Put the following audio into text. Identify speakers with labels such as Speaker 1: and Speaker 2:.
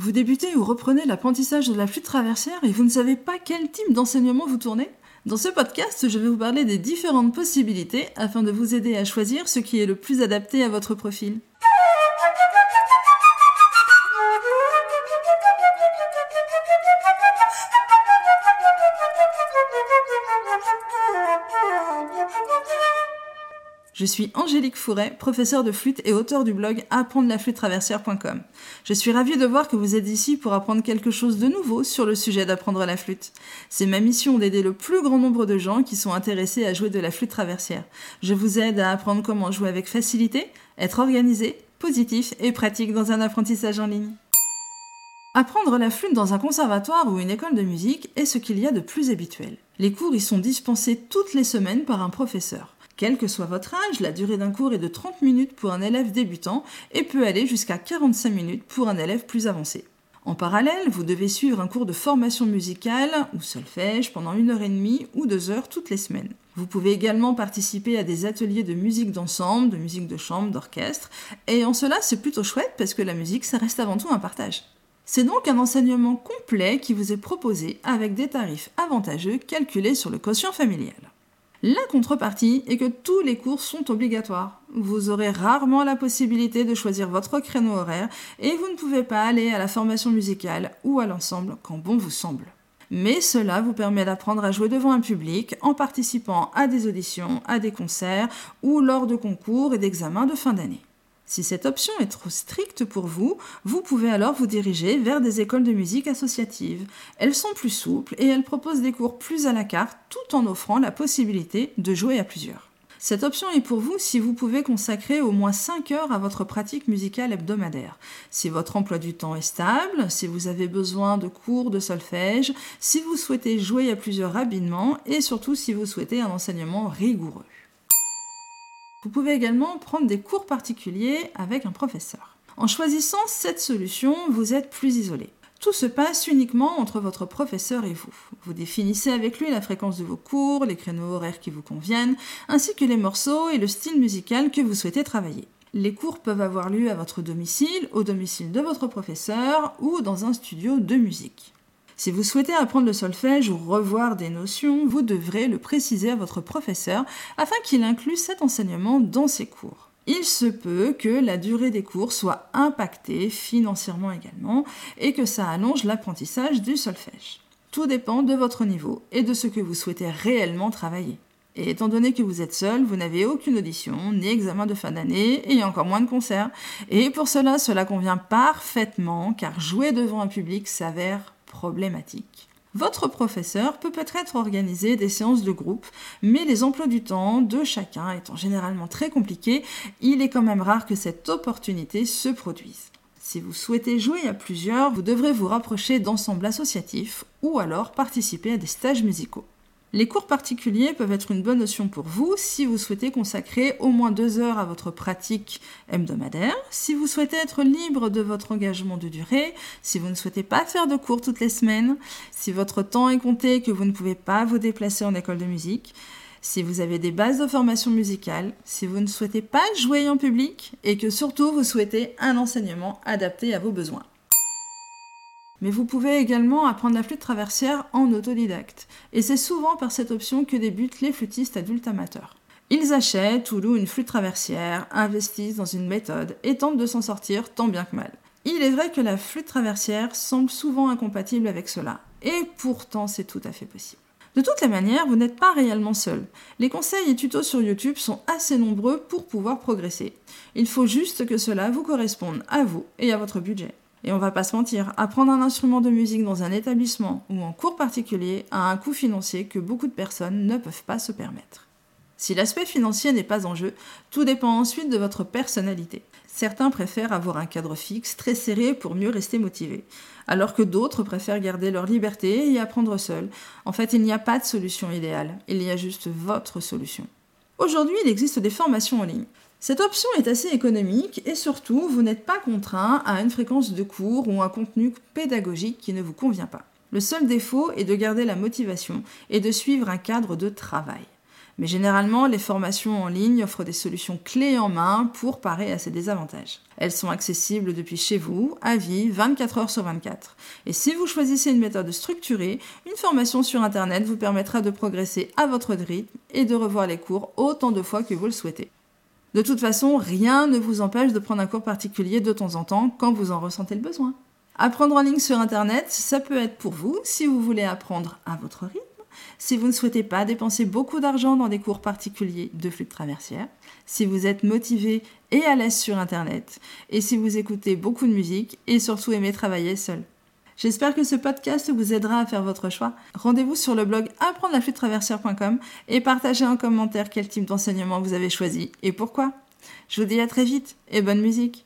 Speaker 1: Vous débutez ou reprenez l'apprentissage de la flûte traversière et vous ne savez pas quel type d'enseignement vous tournez? Dans ce podcast, je vais vous parler des différentes possibilités afin de vous aider à choisir ce qui est le plus adapté à votre profil. Je suis Angélique Fouret, professeure de flûte et auteur du blog apprendre la flûte traversière.com. Je suis ravie de voir que vous êtes ici pour apprendre quelque chose de nouveau sur le sujet d'apprendre la flûte. C'est ma mission d'aider le plus grand nombre de gens qui sont intéressés à jouer de la flûte traversière. Je vous aide à apprendre comment jouer avec facilité, être organisé, positif et pratique dans un apprentissage en ligne. Apprendre la flûte dans un conservatoire ou une école de musique est ce qu'il y a de plus habituel. Les cours y sont dispensés toutes les semaines par un professeur. Quel que soit votre âge, la durée d'un cours est de 30 minutes pour un élève débutant et peut aller jusqu'à 45 minutes pour un élève plus avancé. En parallèle, vous devez suivre un cours de formation musicale ou solfège pendant une heure et demie ou deux heures toutes les semaines. Vous pouvez également participer à des ateliers de musique d'ensemble, de musique de chambre, d'orchestre, et en cela c'est plutôt chouette parce que la musique ça reste avant tout un partage. C'est donc un enseignement complet qui vous est proposé avec des tarifs avantageux calculés sur le quotient familial. La contrepartie est que tous les cours sont obligatoires. Vous aurez rarement la possibilité de choisir votre créneau horaire et vous ne pouvez pas aller à la formation musicale ou à l'ensemble quand bon vous semble. Mais cela vous permet d'apprendre à jouer devant un public en participant à des auditions, à des concerts ou lors de concours et d'examens de fin d'année. Si cette option est trop stricte pour vous, vous pouvez alors vous diriger vers des écoles de musique associatives. Elles sont plus souples et elles proposent des cours plus à la carte tout en offrant la possibilité de jouer à plusieurs. Cette option est pour vous si vous pouvez consacrer au moins 5 heures à votre pratique musicale hebdomadaire, si votre emploi du temps est stable, si vous avez besoin de cours de solfège, si vous souhaitez jouer à plusieurs rapidement et surtout si vous souhaitez un enseignement rigoureux. Vous pouvez également prendre des cours particuliers avec un professeur. En choisissant cette solution, vous êtes plus isolé. Tout se passe uniquement entre votre professeur et vous. Vous définissez avec lui la fréquence de vos cours, les créneaux horaires qui vous conviennent, ainsi que les morceaux et le style musical que vous souhaitez travailler. Les cours peuvent avoir lieu à votre domicile, au domicile de votre professeur ou dans un studio de musique. Si vous souhaitez apprendre le solfège ou revoir des notions, vous devrez le préciser à votre professeur afin qu'il inclue cet enseignement dans ses cours. Il se peut que la durée des cours soit impactée financièrement également et que ça allonge l'apprentissage du solfège. Tout dépend de votre niveau et de ce que vous souhaitez réellement travailler. Et étant donné que vous êtes seul, vous n'avez aucune audition, ni examen de fin d'année, et encore moins de concerts. Et pour cela, cela convient parfaitement, car jouer devant un public s'avère Votre professeur peut peut-être organiser des séances de groupe, mais les emplois du temps de chacun étant généralement très compliqués, il est quand même rare que cette opportunité se produise. Si vous souhaitez jouer à plusieurs, vous devrez vous rapprocher d'ensembles associatifs ou alors participer à des stages musicaux. Les cours particuliers peuvent être une bonne notion pour vous si vous souhaitez consacrer au moins deux heures à votre pratique hebdomadaire, si vous souhaitez être libre de votre engagement de durée, si vous ne souhaitez pas faire de cours toutes les semaines, si votre temps est compté que vous ne pouvez pas vous déplacer en école de musique, si vous avez des bases de formation musicale, si vous ne souhaitez pas jouer en public et que surtout vous souhaitez un enseignement adapté à vos besoins. Mais vous pouvez également apprendre la flûte traversière en autodidacte. Et c'est souvent par cette option que débutent les flûtistes adultes amateurs. Ils achètent ou louent une flûte traversière, investissent dans une méthode et tentent de s'en sortir tant bien que mal. Il est vrai que la flûte traversière semble souvent incompatible avec cela. Et pourtant, c'est tout à fait possible. De toutes les manières, vous n'êtes pas réellement seul. Les conseils et tutos sur YouTube sont assez nombreux pour pouvoir progresser. Il faut juste que cela vous corresponde à vous et à votre budget. Et on va pas se mentir, apprendre un instrument de musique dans un établissement ou en cours particulier a un coût financier que beaucoup de personnes ne peuvent pas se permettre. Si l'aspect financier n'est pas en jeu, tout dépend ensuite de votre personnalité. Certains préfèrent avoir un cadre fixe très serré pour mieux rester motivés, alors que d'autres préfèrent garder leur liberté et apprendre seul. En fait, il n'y a pas de solution idéale, il y a juste votre solution. Aujourd'hui, il existe des formations en ligne. Cette option est assez économique et surtout, vous n'êtes pas contraint à une fréquence de cours ou un contenu pédagogique qui ne vous convient pas. Le seul défaut est de garder la motivation et de suivre un cadre de travail. Mais généralement, les formations en ligne offrent des solutions clés en main pour parer à ces désavantages. Elles sont accessibles depuis chez vous, à vie, 24 heures sur 24. Et si vous choisissez une méthode structurée, une formation sur Internet vous permettra de progresser à votre rythme et de revoir les cours autant de fois que vous le souhaitez. De toute façon, rien ne vous empêche de prendre un cours particulier de temps en temps quand vous en ressentez le besoin. Apprendre en ligne sur Internet, ça peut être pour vous si vous voulez apprendre à votre rythme si vous ne souhaitez pas dépenser beaucoup d'argent dans des cours particuliers de flûte traversière, si vous êtes motivé et à l'aise sur Internet, et si vous écoutez beaucoup de musique et surtout aimez travailler seul. J'espère que ce podcast vous aidera à faire votre choix. Rendez-vous sur le blog apprendre la flûte traversière.com et partagez en commentaire quel type d'enseignement vous avez choisi et pourquoi. Je vous dis à très vite et bonne musique